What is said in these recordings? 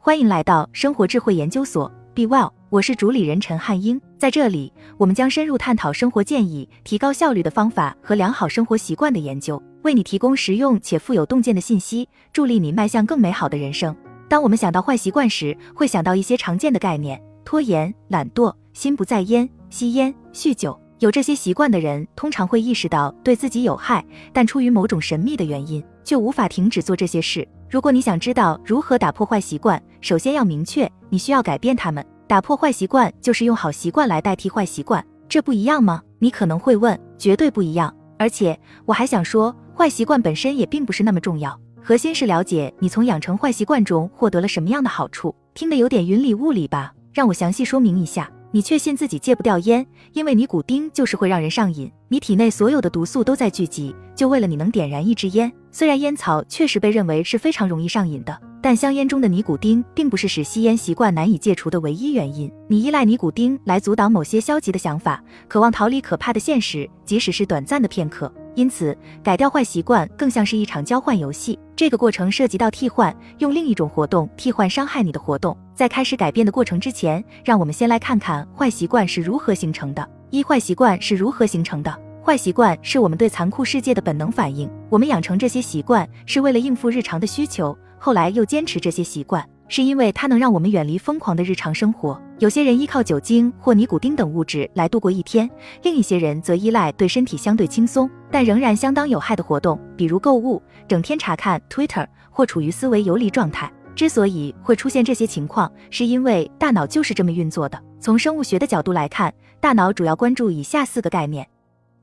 欢迎来到生活智慧研究所，Be Well，我是主理人陈汉英。在这里，我们将深入探讨生活建议、提高效率的方法和良好生活习惯的研究，为你提供实用且富有洞见的信息，助力你迈向更美好的人生。当我们想到坏习惯时，会想到一些常见的概念：拖延、懒惰、心不在焉、吸烟、酗酒。有这些习惯的人，通常会意识到对自己有害，但出于某种神秘的原因，却无法停止做这些事。如果你想知道如何打破坏习惯，首先要明确你需要改变它们。打破坏习惯就是用好习惯来代替坏习惯，这不一样吗？你可能会问，绝对不一样。而且我还想说，坏习惯本身也并不是那么重要，核心是了解你从养成坏习惯中获得了什么样的好处。听得有点云里雾里吧？让我详细说明一下。你确信自己戒不掉烟，因为尼古丁就是会让人上瘾。你体内所有的毒素都在聚集，就为了你能点燃一支烟。虽然烟草确实被认为是非常容易上瘾的，但香烟中的尼古丁并不是使吸烟习惯难以戒除的唯一原因。你依赖尼古丁来阻挡某些消极的想法，渴望逃离可怕的现实，即使是短暂的片刻。因此，改掉坏习惯更像是一场交换游戏。这个过程涉及到替换，用另一种活动替换伤害你的活动。在开始改变的过程之前，让我们先来看看坏习惯是如何形成的。一、坏习惯是如何形成的？坏习惯是我们对残酷世界的本能反应。我们养成这些习惯是为了应付日常的需求，后来又坚持这些习惯。是因为它能让我们远离疯狂的日常生活。有些人依靠酒精或尼古丁等物质来度过一天，另一些人则依赖对身体相对轻松但仍然相当有害的活动，比如购物、整天查看 Twitter 或处于思维游离状态。之所以会出现这些情况，是因为大脑就是这么运作的。从生物学的角度来看，大脑主要关注以下四个概念：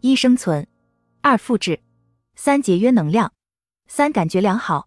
一、生存；二、复制；三、节约能量；三、感觉良好。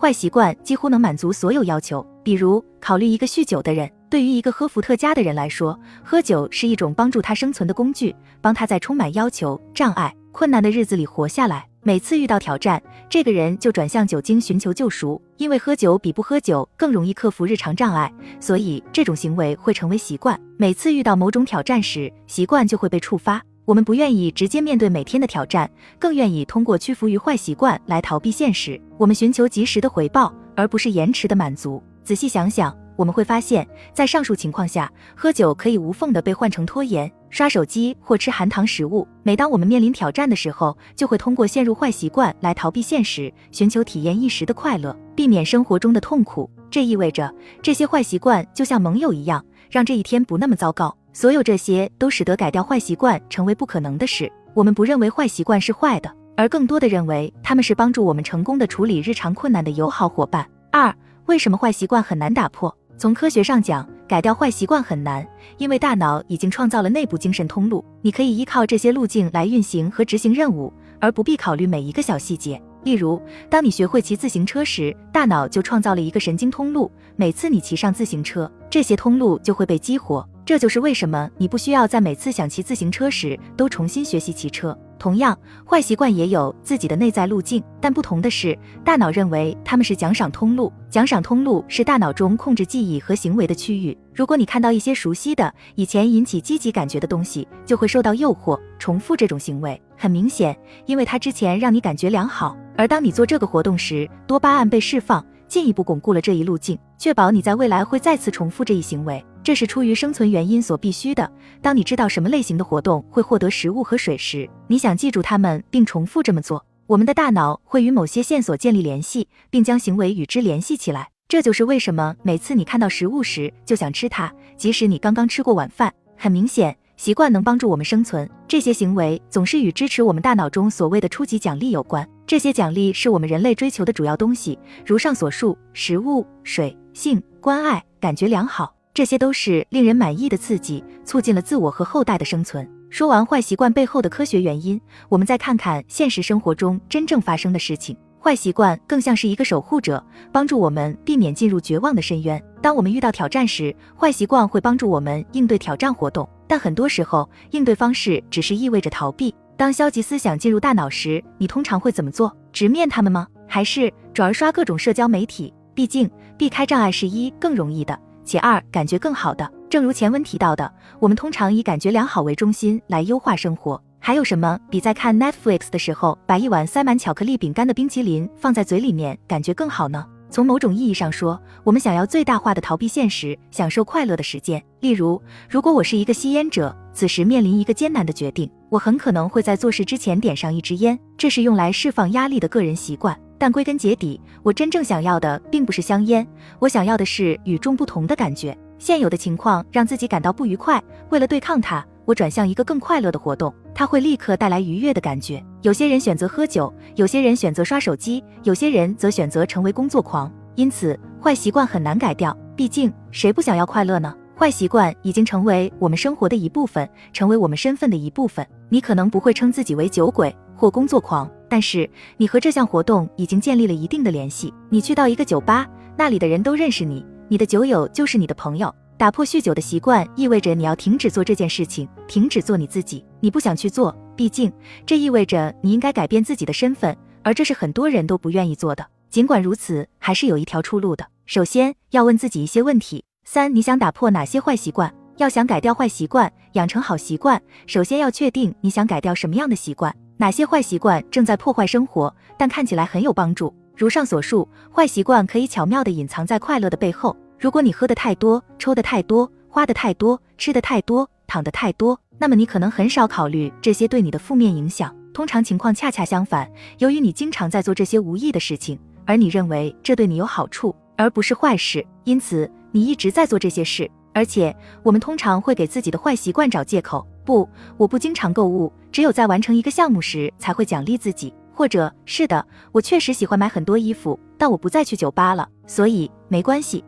坏习惯几乎能满足所有要求，比如考虑一个酗酒的人，对于一个喝伏特加的人来说，喝酒是一种帮助他生存的工具，帮他在充满要求、障碍、困难的日子里活下来。每次遇到挑战，这个人就转向酒精寻求救赎，因为喝酒比不喝酒更容易克服日常障碍，所以这种行为会成为习惯。每次遇到某种挑战时，习惯就会被触发。我们不愿意直接面对每天的挑战，更愿意通过屈服于坏习惯来逃避现实。我们寻求及时的回报，而不是延迟的满足。仔细想想，我们会发现，在上述情况下，喝酒可以无缝的被换成拖延、刷手机或吃含糖食物。每当我们面临挑战的时候，就会通过陷入坏习惯来逃避现实，寻求体验一时的快乐，避免生活中的痛苦。这意味着，这些坏习惯就像盟友一样，让这一天不那么糟糕。所有这些都使得改掉坏习惯成为不可能的事。我们不认为坏习惯是坏的，而更多的认为他们是帮助我们成功的处理日常困难的友好伙伴。二、为什么坏习惯很难打破？从科学上讲，改掉坏习惯很难，因为大脑已经创造了内部精神通路，你可以依靠这些路径来运行和执行任务，而不必考虑每一个小细节。例如，当你学会骑自行车时，大脑就创造了一个神经通路，每次你骑上自行车，这些通路就会被激活。这就是为什么你不需要在每次想骑自行车时都重新学习骑车。同样，坏习惯也有自己的内在路径，但不同的是，大脑认为它们是奖赏通路。奖赏通路是大脑中控制记忆和行为的区域。如果你看到一些熟悉的、以前引起积极感觉的东西，就会受到诱惑，重复这种行为。很明显，因为它之前让你感觉良好，而当你做这个活动时，多巴胺被释放，进一步巩固了这一路径，确保你在未来会再次重复这一行为。这是出于生存原因所必须的。当你知道什么类型的活动会获得食物和水时，你想记住它们并重复这么做。我们的大脑会与某些线索建立联系，并将行为与之联系起来。这就是为什么每次你看到食物时就想吃它，即使你刚刚吃过晚饭。很明显，习惯能帮助我们生存。这些行为总是与支持我们大脑中所谓的初级奖励有关。这些奖励是我们人类追求的主要东西，如上所述：食物、水、性、关爱、感觉良好。这些都是令人满意的刺激，促进了自我和后代的生存。说完坏习惯背后的科学原因，我们再看看现实生活中真正发生的事情。坏习惯更像是一个守护者，帮助我们避免进入绝望的深渊。当我们遇到挑战时，坏习惯会帮助我们应对挑战活动，但很多时候应对方式只是意味着逃避。当消极思想进入大脑时，你通常会怎么做？直面他们吗？还是转而刷各种社交媒体？毕竟，避开障碍是一更容易的。其二，感觉更好的，正如前文提到的，我们通常以感觉良好为中心来优化生活。还有什么比在看 Netflix 的时候，把一碗塞满巧克力饼干的冰淇淋放在嘴里面感觉更好呢？从某种意义上说，我们想要最大化的逃避现实，享受快乐的时间。例如，如果我是一个吸烟者，此时面临一个艰难的决定，我很可能会在做事之前点上一支烟，这是用来释放压力的个人习惯。但归根结底，我真正想要的并不是香烟，我想要的是与众不同的感觉。现有的情况让自己感到不愉快，为了对抗它，我转向一个更快乐的活动，它会立刻带来愉悦的感觉。有些人选择喝酒，有些人选择刷手机，有些人则选择成为工作狂。因此，坏习惯很难改掉，毕竟谁不想要快乐呢？坏习惯已经成为我们生活的一部分，成为我们身份的一部分。你可能不会称自己为酒鬼或工作狂。但是你和这项活动已经建立了一定的联系。你去到一个酒吧，那里的人都认识你，你的酒友就是你的朋友。打破酗酒的习惯意味着你要停止做这件事情，停止做你自己。你不想去做，毕竟这意味着你应该改变自己的身份，而这是很多人都不愿意做的。尽管如此，还是有一条出路的。首先要问自己一些问题：三，你想打破哪些坏习惯？要想改掉坏习惯，养成好习惯，首先要确定你想改掉什么样的习惯。哪些坏习惯正在破坏生活，但看起来很有帮助？如上所述，坏习惯可以巧妙地隐藏在快乐的背后。如果你喝的太多，抽的太多，花的太多，吃的太多，躺的太多，那么你可能很少考虑这些对你的负面影响。通常情况恰恰相反，由于你经常在做这些无意的事情，而你认为这对你有好处，而不是坏事，因此你一直在做这些事。而且，我们通常会给自己的坏习惯找借口。不，我不经常购物，只有在完成一个项目时才会奖励自己。或者是的，我确实喜欢买很多衣服，但我不再去酒吧了，所以没关系。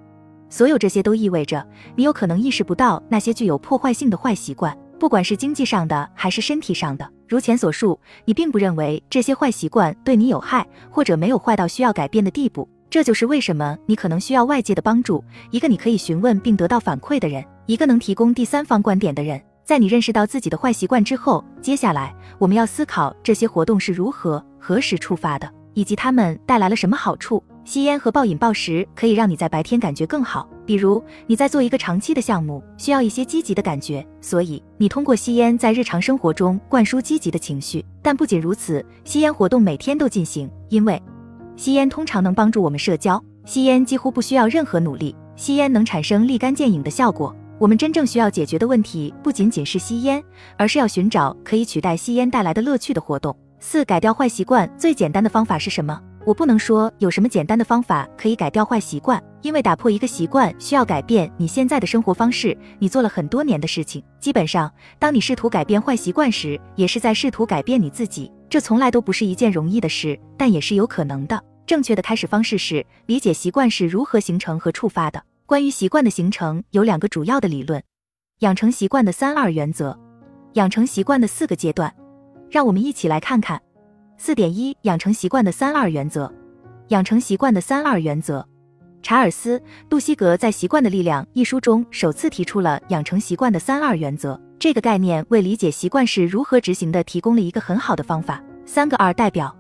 所有这些都意味着你有可能意识不到那些具有破坏性的坏习惯，不管是经济上的还是身体上的。如前所述，你并不认为这些坏习惯对你有害，或者没有坏到需要改变的地步。这就是为什么你可能需要外界的帮助，一个你可以询问并得到反馈的人，一个能提供第三方观点的人。在你认识到自己的坏习惯之后，接下来我们要思考这些活动是如何、何时触发的，以及它们带来了什么好处。吸烟和暴饮暴食可以让你在白天感觉更好，比如你在做一个长期的项目，需要一些积极的感觉，所以你通过吸烟在日常生活中灌输积极的情绪。但不仅如此，吸烟活动每天都进行，因为吸烟通常能帮助我们社交。吸烟几乎不需要任何努力，吸烟能产生立竿见影的效果。我们真正需要解决的问题不仅仅是吸烟，而是要寻找可以取代吸烟带来的乐趣的活动。四、改掉坏习惯最简单的方法是什么？我不能说有什么简单的方法可以改掉坏习惯，因为打破一个习惯需要改变你现在的生活方式。你做了很多年的事情，基本上，当你试图改变坏习惯时，也是在试图改变你自己。这从来都不是一件容易的事，但也是有可能的。正确的开始方式是理解习惯是如何形成和触发的。关于习惯的形成，有两个主要的理论：养成习惯的三二原则，养成习惯的四个阶段。让我们一起来看看四点一养成习惯的三二原则。养成习惯的三二原则，查尔斯·杜西格在《习惯的力量》一书中首次提出了养成习惯的三二原则。这个概念为理解习惯是如何执行的提供了一个很好的方法。三个二代表：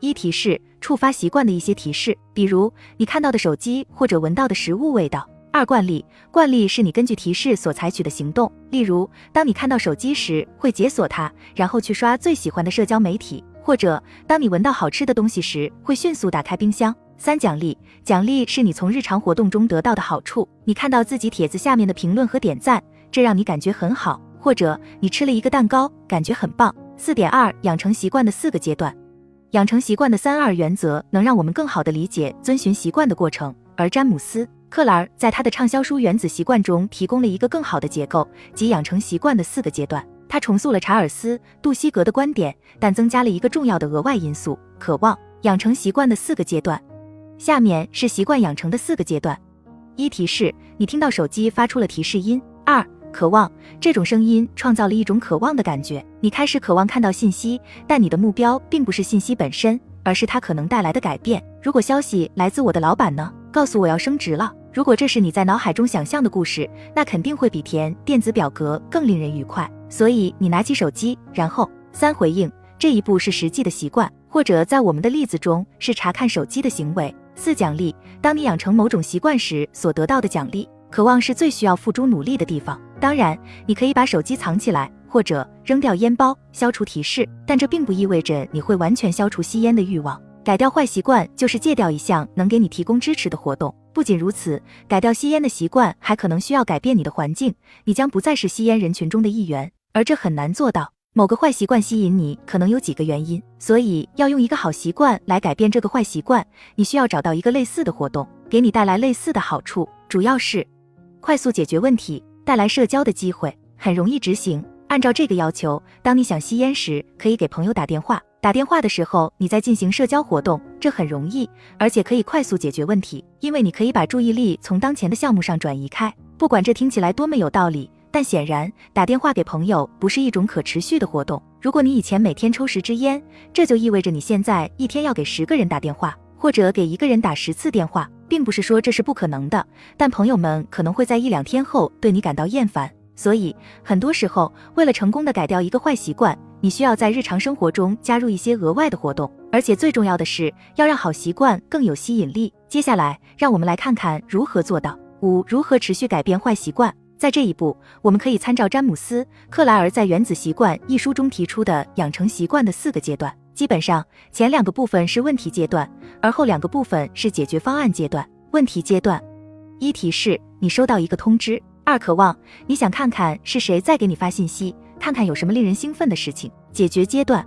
一提示，触发习惯的一些提示，比如你看到的手机或者闻到的食物味道。二惯例，惯例是你根据提示所采取的行动。例如，当你看到手机时，会解锁它，然后去刷最喜欢的社交媒体；或者，当你闻到好吃的东西时，会迅速打开冰箱。三奖励，奖励是你从日常活动中得到的好处。你看到自己帖子下面的评论和点赞，这让你感觉很好；或者你吃了一个蛋糕，感觉很棒。四点二，养成习惯的四个阶段，养成习惯的三二原则能让我们更好地理解遵循习惯的过程，而詹姆斯。克莱尔在他的畅销书《原子习惯》中提供了一个更好的结构，即养成习惯的四个阶段。他重塑了查尔斯·杜西格的观点，但增加了一个重要的额外因素：渴望。养成习惯的四个阶段，下面是习惯养成的四个阶段：一、提示，你听到手机发出了提示音；二、渴望，这种声音创造了一种渴望的感觉，你开始渴望看到信息，但你的目标并不是信息本身，而是它可能带来的改变。如果消息来自我的老板呢？告诉我要升职了。如果这是你在脑海中想象的故事，那肯定会比填电子表格更令人愉快。所以你拿起手机，然后三回应这一步是实际的习惯，或者在我们的例子中是查看手机的行为。四奖励，当你养成某种习惯时所得到的奖励，渴望是最需要付诸努力的地方。当然，你可以把手机藏起来，或者扔掉烟包，消除提示，但这并不意味着你会完全消除吸烟的欲望。改掉坏习惯就是戒掉一项能给你提供支持的活动。不仅如此，改掉吸烟的习惯还可能需要改变你的环境，你将不再是吸烟人群中的一员，而这很难做到。某个坏习惯吸引你，可能有几个原因，所以要用一个好习惯来改变这个坏习惯，你需要找到一个类似的活动，给你带来类似的好处，主要是快速解决问题，带来社交的机会，很容易执行。按照这个要求，当你想吸烟时，可以给朋友打电话。打电话的时候，你在进行社交活动，这很容易，而且可以快速解决问题，因为你可以把注意力从当前的项目上转移开。不管这听起来多么有道理。但显然，打电话给朋友不是一种可持续的活动。如果你以前每天抽十支烟，这就意味着你现在一天要给十个人打电话，或者给一个人打十次电话，并不是说这是不可能的。但朋友们可能会在一两天后对你感到厌烦。所以，很多时候，为了成功的改掉一个坏习惯，你需要在日常生活中加入一些额外的活动，而且最重要的是要让好习惯更有吸引力。接下来，让我们来看看如何做到。五、如何持续改变坏习惯？在这一步，我们可以参照詹姆斯·克莱尔在《原子习惯》一书中提出的养成习惯的四个阶段。基本上，前两个部分是问题阶段，而后两个部分是解决方案阶段。问题阶段：一、提示你收到一个通知；二、渴望你想看看是谁在给你发信息，看看有什么令人兴奋的事情。解决阶段：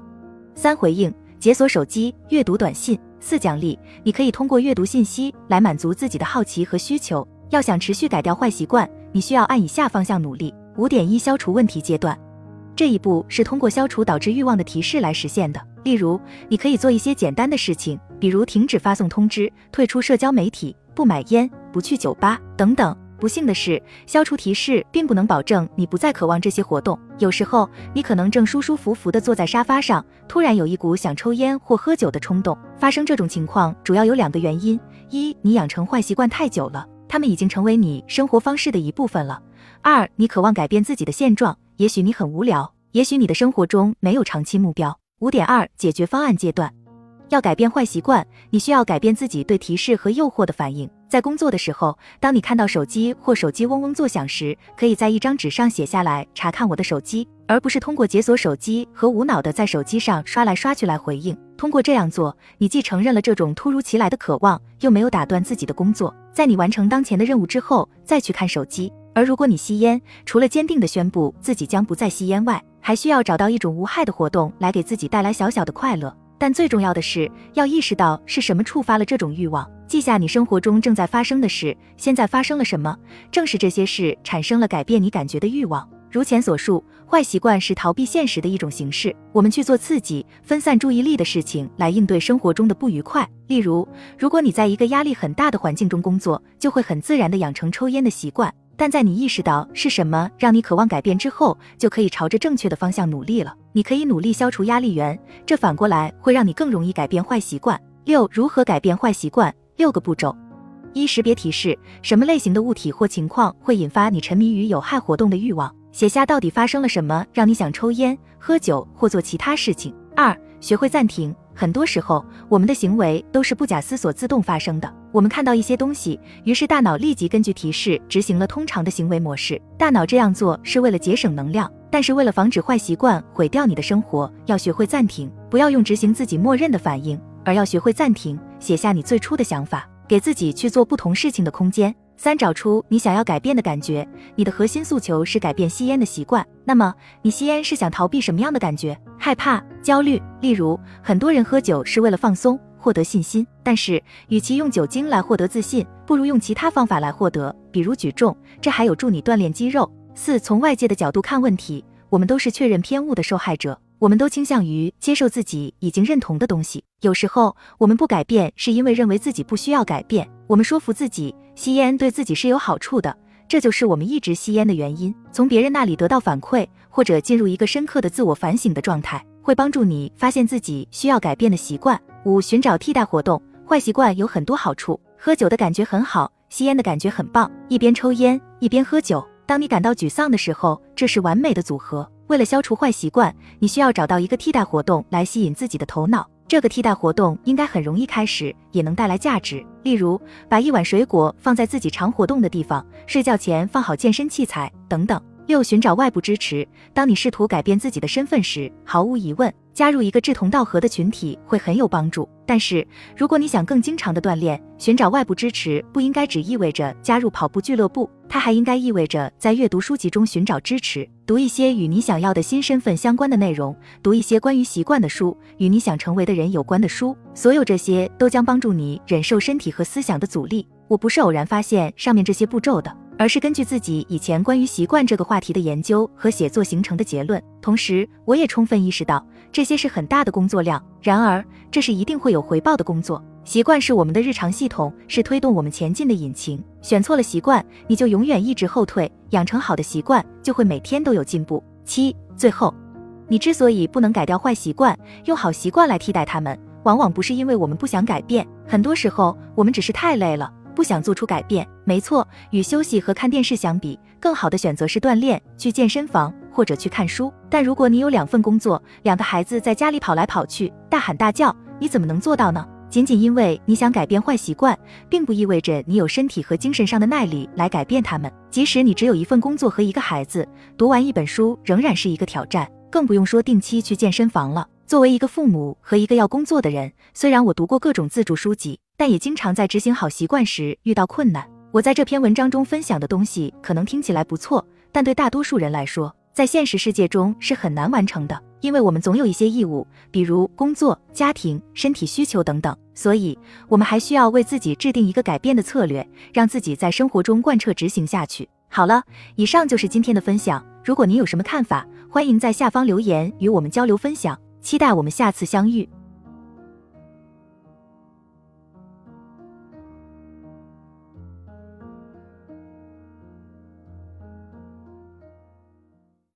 三、回应解锁手机、阅读短信；四、奖励你可以通过阅读信息来满足自己的好奇和需求。要想持续改掉坏习惯。你需要按以下方向努力。五点一，消除问题阶段，这一步是通过消除导致欲望的提示来实现的。例如，你可以做一些简单的事情，比如停止发送通知、退出社交媒体、不买烟、不去酒吧等等。不幸的是，消除提示并不能保证你不再渴望这些活动。有时候，你可能正舒舒服服地坐在沙发上，突然有一股想抽烟或喝酒的冲动。发生这种情况主要有两个原因：一，你养成坏习惯太久了。他们已经成为你生活方式的一部分了。二，你渴望改变自己的现状，也许你很无聊，也许你的生活中没有长期目标。五点二，解决方案阶段，要改变坏习惯，你需要改变自己对提示和诱惑的反应。在工作的时候，当你看到手机或手机嗡嗡作响时，可以在一张纸上写下来查看我的手机，而不是通过解锁手机和无脑的在手机上刷来刷去来回应。通过这样做，你既承认了这种突如其来的渴望，又没有打断自己的工作。在你完成当前的任务之后，再去看手机。而如果你吸烟，除了坚定地宣布自己将不再吸烟外，还需要找到一种无害的活动来给自己带来小小的快乐。但最重要的是，要意识到是什么触发了这种欲望。记下你生活中正在发生的事，现在发生了什么？正是这些事产生了改变你感觉的欲望。如前所述，坏习惯是逃避现实的一种形式。我们去做刺激、分散注意力的事情来应对生活中的不愉快。例如，如果你在一个压力很大的环境中工作，就会很自然地养成抽烟的习惯。但在你意识到是什么让你渴望改变之后，就可以朝着正确的方向努力了。你可以努力消除压力源，这反过来会让你更容易改变坏习惯。六、如何改变坏习惯？六个步骤：一、识别提示，什么类型的物体或情况会引发你沉迷于有害活动的欲望？写下到底发生了什么，让你想抽烟、喝酒或做其他事情。二、学会暂停。很多时候，我们的行为都是不假思索自动发生的。我们看到一些东西，于是大脑立即根据提示执行了通常的行为模式。大脑这样做是为了节省能量，但是为了防止坏习惯毁掉你的生活，要学会暂停，不要用执行自己默认的反应，而要学会暂停，写下你最初的想法，给自己去做不同事情的空间。三、找出你想要改变的感觉。你的核心诉求是改变吸烟的习惯，那么你吸烟是想逃避什么样的感觉？害怕、焦虑。例如，很多人喝酒是为了放松、获得信心，但是与其用酒精来获得自信，不如用其他方法来获得，比如举重，这还有助你锻炼肌肉。四、从外界的角度看问题。我们都是确认偏误的受害者，我们都倾向于接受自己已经认同的东西。有时候，我们不改变是因为认为自己不需要改变。我们说服自己吸烟对自己是有好处的，这就是我们一直吸烟的原因。从别人那里得到反馈，或者进入一个深刻的自我反省的状态，会帮助你发现自己需要改变的习惯。五、寻找替代活动。坏习惯有很多好处，喝酒的感觉很好，吸烟的感觉很棒，一边抽烟一边喝酒。当你感到沮丧的时候，这是完美的组合。为了消除坏习惯，你需要找到一个替代活动来吸引自己的头脑。这个替代活动应该很容易开始，也能带来价值。例如，把一碗水果放在自己常活动的地方，睡觉前放好健身器材等等。六、寻找外部支持。当你试图改变自己的身份时，毫无疑问，加入一个志同道合的群体会很有帮助。但是，如果你想更经常的锻炼，寻找外部支持不应该只意味着加入跑步俱乐部，它还应该意味着在阅读书籍中寻找支持，读一些与你想要的新身份相关的内容，读一些关于习惯的书，与你想成为的人有关的书。所有这些都将帮助你忍受身体和思想的阻力。我不是偶然发现上面这些步骤的。而是根据自己以前关于习惯这个话题的研究和写作形成的结论。同时，我也充分意识到这些是很大的工作量。然而，这是一定会有回报的工作。习惯是我们的日常系统，是推动我们前进的引擎。选错了习惯，你就永远一直后退；养成好的习惯，就会每天都有进步。七，最后，你之所以不能改掉坏习惯，用好习惯来替代他们，往往不是因为我们不想改变，很多时候我们只是太累了。不想做出改变，没错。与休息和看电视相比，更好的选择是锻炼，去健身房或者去看书。但如果你有两份工作，两个孩子在家里跑来跑去，大喊大叫，你怎么能做到呢？仅仅因为你想改变坏习惯，并不意味着你有身体和精神上的耐力来改变他们。即使你只有一份工作和一个孩子，读完一本书仍然是一个挑战，更不用说定期去健身房了。作为一个父母和一个要工作的人，虽然我读过各种自助书籍。但也经常在执行好习惯时遇到困难。我在这篇文章中分享的东西可能听起来不错，但对大多数人来说，在现实世界中是很难完成的，因为我们总有一些义务，比如工作、家庭、身体需求等等。所以，我们还需要为自己制定一个改变的策略，让自己在生活中贯彻执行下去。好了，以上就是今天的分享。如果您有什么看法，欢迎在下方留言与我们交流分享。期待我们下次相遇。